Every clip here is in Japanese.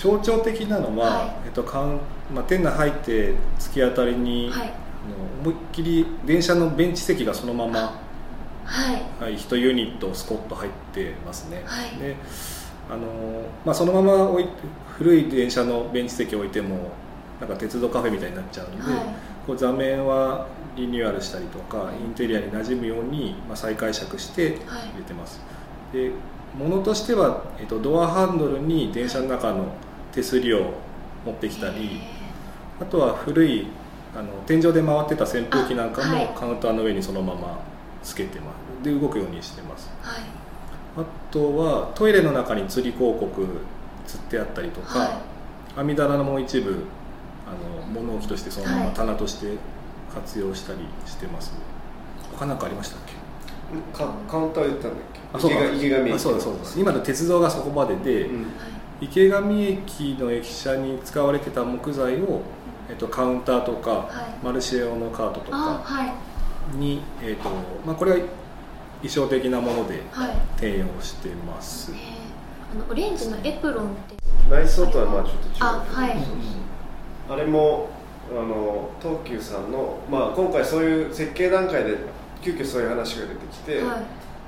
象徴的なのは、はい。えっとカウンまあ、店内入って突き当たりに、はい。あの思いっきり電車のベンチ席がそのまま、はい。はい、1ユニットスコッと入ってますね、はい。であの、まあ、そのまま置い古い電車のベンチ席を置いてもなんか鉄道カフェみたいになっちゃうので、はい。こう座面はリニューアルしたりとかインテリアに馴染むように、まあ、再解釈して入れてます、で物としては、えっと、ドアハンドルに電車の中の手すりを持ってきたりあとは古いあの天井で回ってた扇風機なんかもカウンターの上にそのままつけてます。で動くようにしてます。はい。あとはトイレの中に釣り広告釣ってあったりとか、はい。網棚のもう一部あの物置としてそのまはい。ま棚として活用したりしてます、他何かありましたっけ？かカウンター言ったんだっけ？あそうか。池上駅あそうだそうです今の鉄道がそこまでで、うん池上駅の駅舎に使われてた木材を、えっと、カウンターとか、はい。マルシェ用のカートとあかはい。に、えっとまあ、これは衣装的なものではい。転用してます、え。ーあのオレンジのエプロンって。内装とはまあちょっと違う。あはい。あれもあの東急さんの、まあ、今回そういう設計段階で急遽そういう話が出てきて、はい。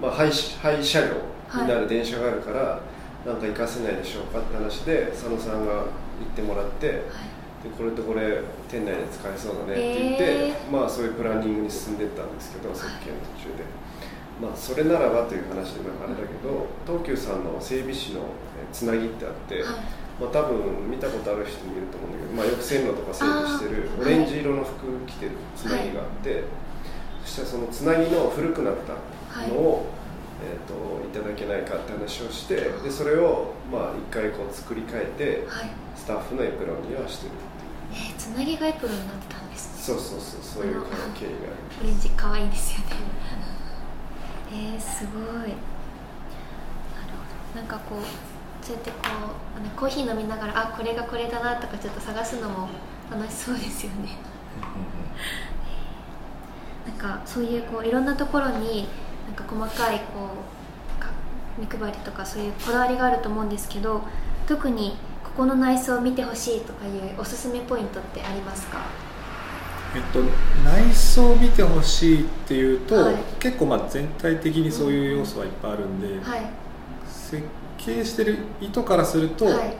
まあ、廃し廃車両になる電車があるから、なんか行かせないでしょうかって話で佐野さんが行ってもらってでこれとこれ店内で使えそうだねって言って、えまあそういうプランニングに進んでいったんですけど設計の途中で、まあそれならばという話でなんかあれだけど東急さんの整備士のえつなぎってあって、はい。まあ、多分見たことある人もいると思うんだけど、まあ、よく線路とか整備してるオレンジ色の服着てるつなぎがあって、そしたらそのつなぎの古くなったのを、えー、といただけないかって話をしてでそれをまあ一回こう作り変えてはい。スタッフのエプロンにはしてるっていう。えー、つなぎがエプロンになったんですね。そうそうそうそういう関係があるオレンジ可愛いですよね。えー、すごい。なるほど。なんかこうそうやってこうあのコーヒー飲みながらあこれがこれだなとかちょっと探すのも楽しそうですよね。なんかそういうこういろんなところになんか細かいこうか目配りとかそういうこだわりがあると思うんですけど特にここの内装を見てほしいとかいうおすすめポイントってありますか？えっと、内装を見てほしいっていうと、はい。結構まあ全体的にそういう要素はいっぱいあるんで、はい。設計してる意図からすると、はい。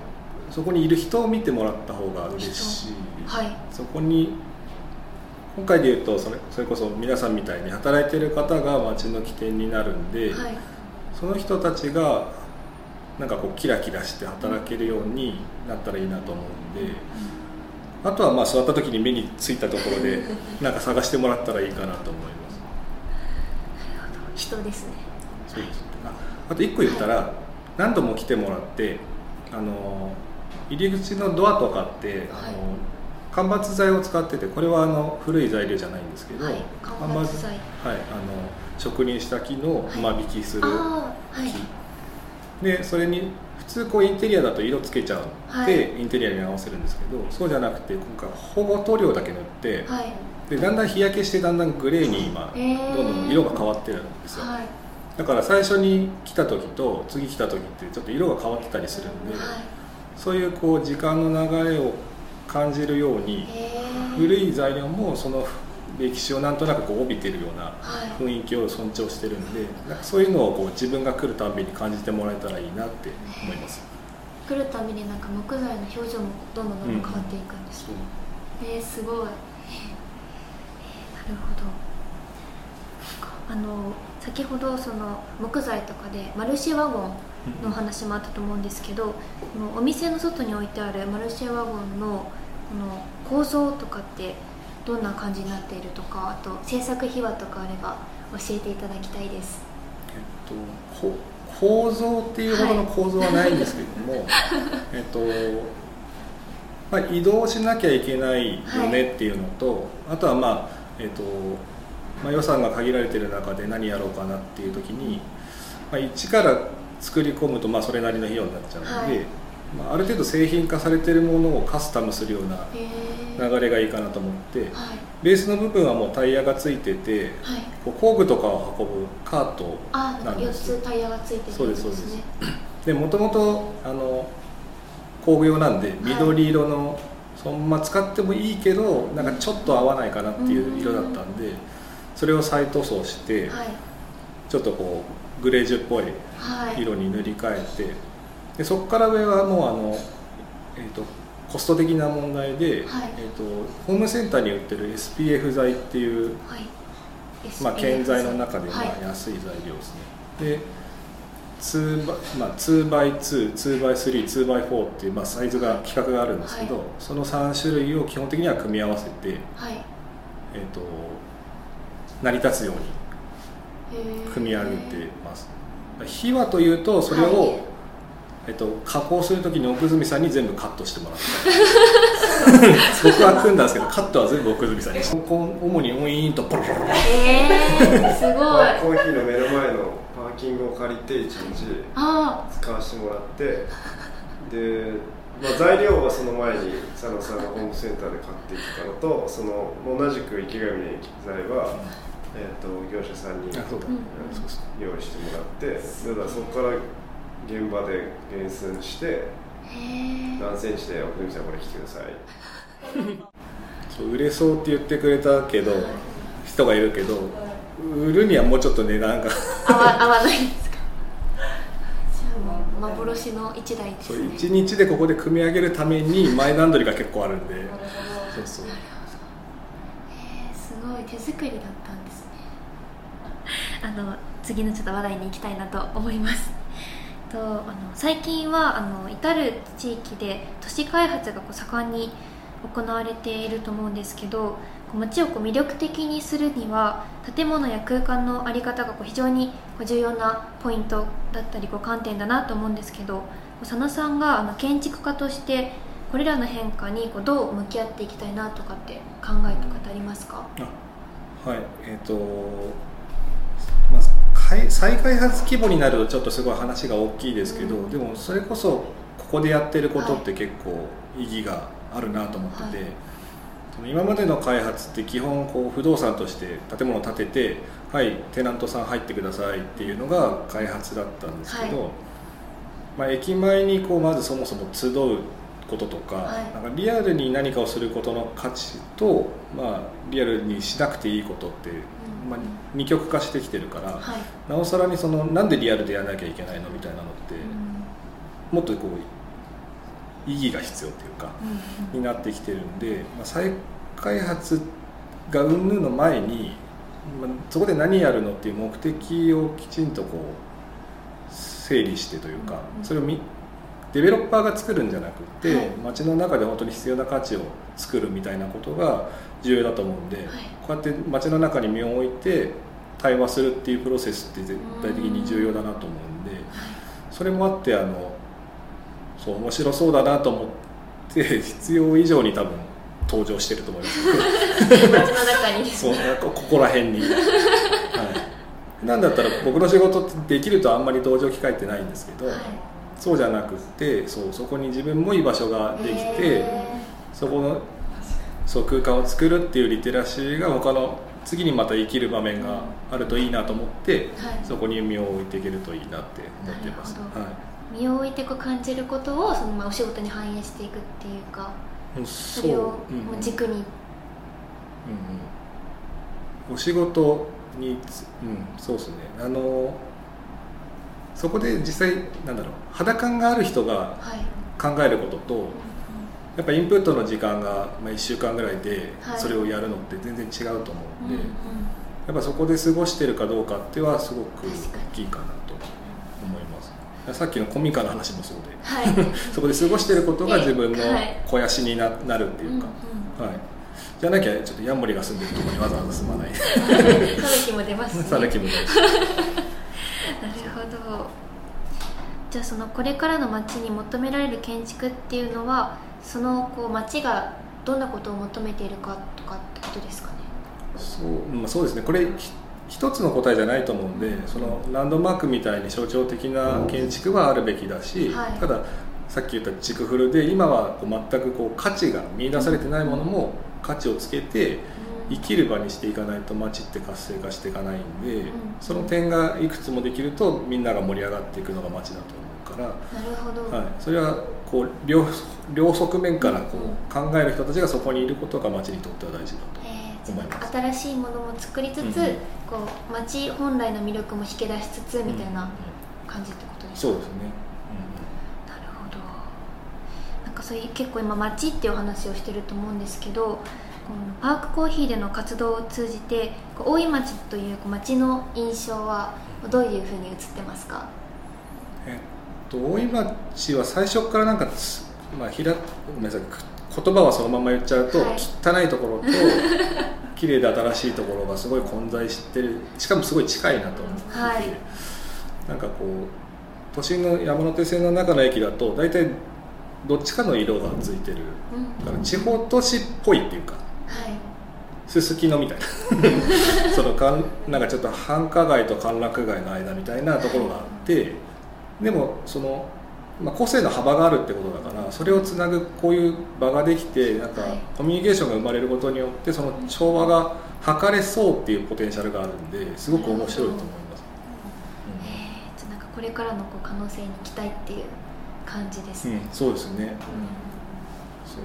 そこにいる人を見てもらった方が嬉しい、はい。そこに今回で言うとそれそれこそ皆さんみたいに働いてる方が街の起点になるんで、はい。その人たちがなんかこうキラキラして働けるようになったらいいなと思うんで、あとはまあ座った時に目についたところで なんか探してもらったらいいかなと思います。人ですね。そうです。ああと1個言ったら、何度も来てもらってあの入り口のドアとかって、あの間伐材を使っててこれはあの古い材料じゃないんですけど、はい間伐材。はい、あの職人した木の間引きする木、はい。でそれに普通こうインテリアだと色つけちゃうはで、インテリアに合わせるんですけどそうじゃなくて今回ほぼ塗料だけ塗って、はい。でだんだん日焼けしてだんだんグレーに今、へー。どんどん色が変わってるんですよ、はい。だから最初に来た時と次来た時ってちょっと色が変わってたりするんで、はそういうこう時間の流れを感じるように古い材料もその歴史をなんとなくこう帯びてるようなはい。雰囲気を尊重してるんでなんかそういうのをこう自分が来るたんびに感じてもらえたらいいなって思います。来るたびになんか木材の表情もどんどんどんどん変わっていくんです、そうえー、すごい、えーなるほど。あの先ほどその木材とかでマルシェワゴンのお話もあったと思うんですけど、このお店の外に置いてあるマルシェワゴンのこの構造とかってどんな感じになっているとかあと制作秘話とかあれば教えていただきたいです。えっと、こ構造っていうほどの構造はないんですけども、えっとまあ、移動しなきゃいけないよねっていうのと、あとはまあ、えっとまあ、予算が限られてる中で何やろうかなっていう時に、まあ、一から作り込むとまあそれなりの費用になっちゃうので、はい。まあ、ある程度製品化されてるものをカスタムするような流れがいいかなと思って、はい。ベースの部分はもうタイヤがついててはい。工具とかを運ぶカートあなんか4なんですよ。つタイヤがついてるそうですそうです。でもともとあの工業なんで緑色の、そのまま使ってもいいけどなんかちょっと合わないかなっていう色だったんで、それを再塗装して、はい。ちょっとこうグレージュっぽいはい。色に塗り替えてでそこから上はもうあの、えー、とコスト的な問題で、はい。えー、とホームセンターに売ってる SPF 剤っていう、はい。まあ、建材の中でまはい。あ安い材料ですね、で 2x、まあ、2x2、2x3、2x4 っていう、まあ、サイズが規格があるんですけど、はい。その3種類を基本的には組み合わせて、はい。えー、と成り立つように組み上げてます。秘話というとそれを、はい。えっと、加工するときに奥住さんに全部カットしてもらって。僕は組んだんですけどカットは全部奥住さんに主にオイーンとポロポロポロえー、すごいまあコーヒーの目の前のパーキングを借りて一日あ使わせてもらってで、まあ、材料はその前に佐野さんがホームセンターで買ってきたのとその同じく池上の液材は、えー、と業者さんに用意してもらってだからそこから現場で厳選して何センチで奥組さんこれ切ってください。そう売れそうって言ってくれたけど人がいるけど売るにはもうちょっと値段が。合わ 合わないんですか？じゃあもう幻の一台ですそうね1日でここで組み上げるために前段取りが結構あるんで。そうそうごい手作りだったんですね。あの次のちょっと話題に行きたいなと思います。とあの最近はあの至る地域で都市開発がこう盛んに行われていると思うんですけど街をこう魅力的にするには建物や空間の在り方がこう非常に重要なポイントだったりこう観点だなと思うんですけど佐野さんがあの建築家としてこれらの変化にこうどう向き合っていきたいなとかって考えとかってありますか？あはい。えっ、と、まあ、開再開発規模になるとちょっとすごい話が大きいですけど、うん。でもそれこそここでやってることって結構意義があるなと思ってて、はい。その今までの開発って基本こう不動産として建物を建ててはいテナントさん入ってくださいっていうのが開発だったんですけど、はい。まあ、駅前にこうまずそもそも集うこととか,、はい。なんかリアルに何かをすることの価値と、まあ、リアルにしなくていいことって、うん。まあ、二極化してきてるから、はい、なおさらにそのなんでリアルでやらなきゃいけないのみたいなのって、もっとこう意義が必要っていうか。うんになってきてるんで、まあ、再開発が云々の前に、まあ、そこで何やるのっていう目的をきちんとこう整理してというか、うん。それをみデベロッパーが作るんじゃなくて、はい。街の中で本当に必要な価値を作るみたいなことが重要だと思うんで、こうやって街の中に身を置いて対話するっていうプロセスって絶対的に重要だなと思うんで、それもあってあのそう面白そうだなと思って 必要以上に多分登場してると思います。街の中に。そうなんかここら辺に、はい、なんだったら僕の仕事ってできるとあんまり登場機会ってないんですけど、はいそうじゃなくってそうそこに自分も居場所ができて、へそこのそう空間を作るっていうリテラシーが他の次にまた生きる場面があるといいなと思って、はい。そこに身を置いていけるといいなって思ってます。はい。身を置いてこう感じることをそのまあお仕事に反映していくっていうかうんそれをもうんう軸に、うんうん。お仕事につ、うん、そうですね。あのそこで実際なんだろう肌感がある人がはい。考えることとやっぱインプットの時間が、まあ、1週間ぐらいではい。それをやるのって全然違うと思うんで、うんうん。やっぱそこで過ごしてるかどうかってはすごく大きいかなと思います。さっきのコミカの話もそうではい。そこで過ごしてることが自分のはい。肥やしにななるっていうか、うんはい、じゃなきゃちょっとヤモリが住んでるところにわざわざ住まない。も出ます もないしなるほど。じゃあそのこれからの街に求められる建築っていうのはそのこう街がどんなことを求めているかとかってことですかね？そう,、まあ、そうですね。これひ一つの答えじゃないと思うんでそのランドマークみたいに象徴的な建築はあるべきだし、はい。たださっき言ったチクフルで今はこう全くこう価値が見出されてないものも価値をつけて生きる場にしていかないと街って活性化していかないんで、ん。その点がいくつもできるとみんなが盛り上がっていくのが街だと思うから。なるほど、はい、それはこう両両側面からこう考える人たちがそこにいることが町にとっては大事だとえー。思います。新しいものも作りつつ、うんこう町本来の魅力も引き出しつつみたいな感じってことですか、そうですね、なるほど。なんかそういう結構今町っていうお話をしてると思うんですけどこのパークコーヒーでの活動を通じて大井町という町の印象はどういうふうに映ってますか？えっと大井町は最初からなんかつ、まあ、ひらごめんなさいく言葉はそのまま言っちゃうと、はい。汚いところと 綺麗で新しいところがすごい混在してる。しかもすごい近いなと思ってはい。なんかこう都心の山手線の中の駅だと大体どっちかの色がついてる。うん。だから地方都市っぽいっていうかはいすすきのみたいな。そのかんなんかちょっと繁華街と歓楽街の間みたいなところがあってでもその、まあ、個性の幅があるってことだからそれをつなぐこういう場ができてなんかはい。コミュニケーションが生まれることによってその調和が図れそうっていうポテンシャルがあるんですごく面白いと思います。えーじゃあなんかこれからのこう可能性に期待っていう感じですね、うん、そうですね。うん。そう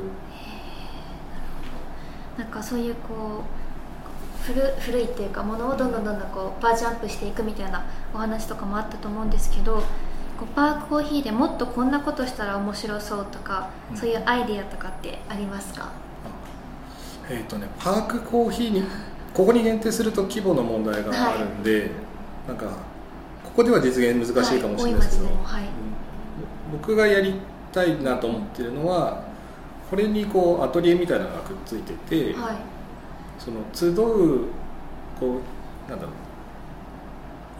なんかそういうこう古古いっていうかものをどんどんどんどんこうバージョンアップしていくみたいなお話とかもあったと思うんですけどこうパークコーヒーでもっとこんなことしたら面白そうとか、うん。そういうアイディアとかってありますか？えーとね、パークコーヒーにここに限定すると規模の問題があるんで、なんかここでは実現難しいかもしれないですけど、はいはい。うん。僕がやりたいなと思ってるのはこれにこうアトリエみたいなのがくっついてて、はい。その集うこうなんだろう。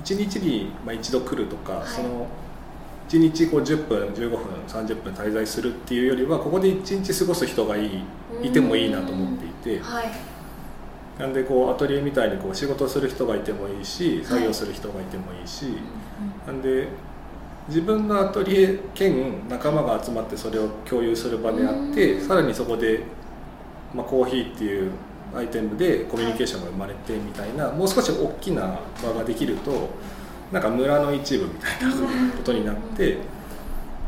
一日にまあ一度来るとか、はい。その1日こう10分15分30分滞在するっていうよりはここで1日過ごす人がいいいてもいいなと思っていて。はい。なんでこうアトリエみたいにこう仕事する人がいてもいいし作業する人がいてもいいし、なんで自分のアトリエ兼仲間が集まってそれを共有する場であって、うん。さらにそこで、まあ、コーヒーっていうアイテムでコミュニケーションが生まれてみたいな、もう少し大きな場ができるとなんか村の一部みたいなことになって、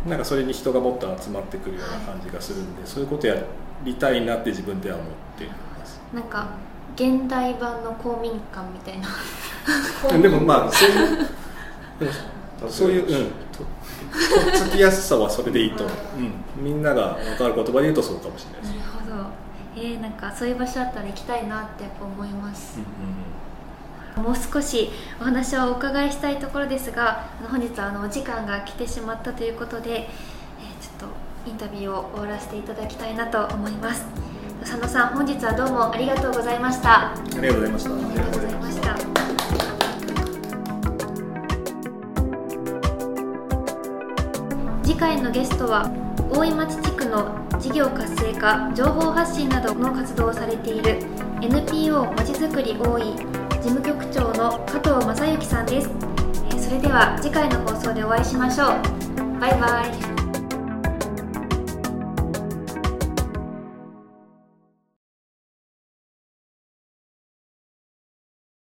なんかそれに人がもっと集まってくるような感じがするんでそういうことやりたいなって自分では思っています。なんか現代版の公民館みたいな。でもまあそういう そういう、うん、ととっつきやすさはそれでいいと。思う、うん、みんなが分かる言葉で言うとそうかもしれないです、なるほど。えー、なんかそういう場所だったら行きたいなってやっぱ思います、もう少しお話をお伺いしたいところですがあの本日はあのお時間が来てしまったということで、えーちょっとインタビューを終わらせていただきたいなと思います。佐野さん本日はどうもありがとうございました。あありがとうございました。りがとうございました次回のゲストは大井町地区の事業活性化情報発信などの活動をされている NPO まちづくり大井事務局長の加藤正幸さんです。それでは次回の放送でお会いしましょう。バイバイ。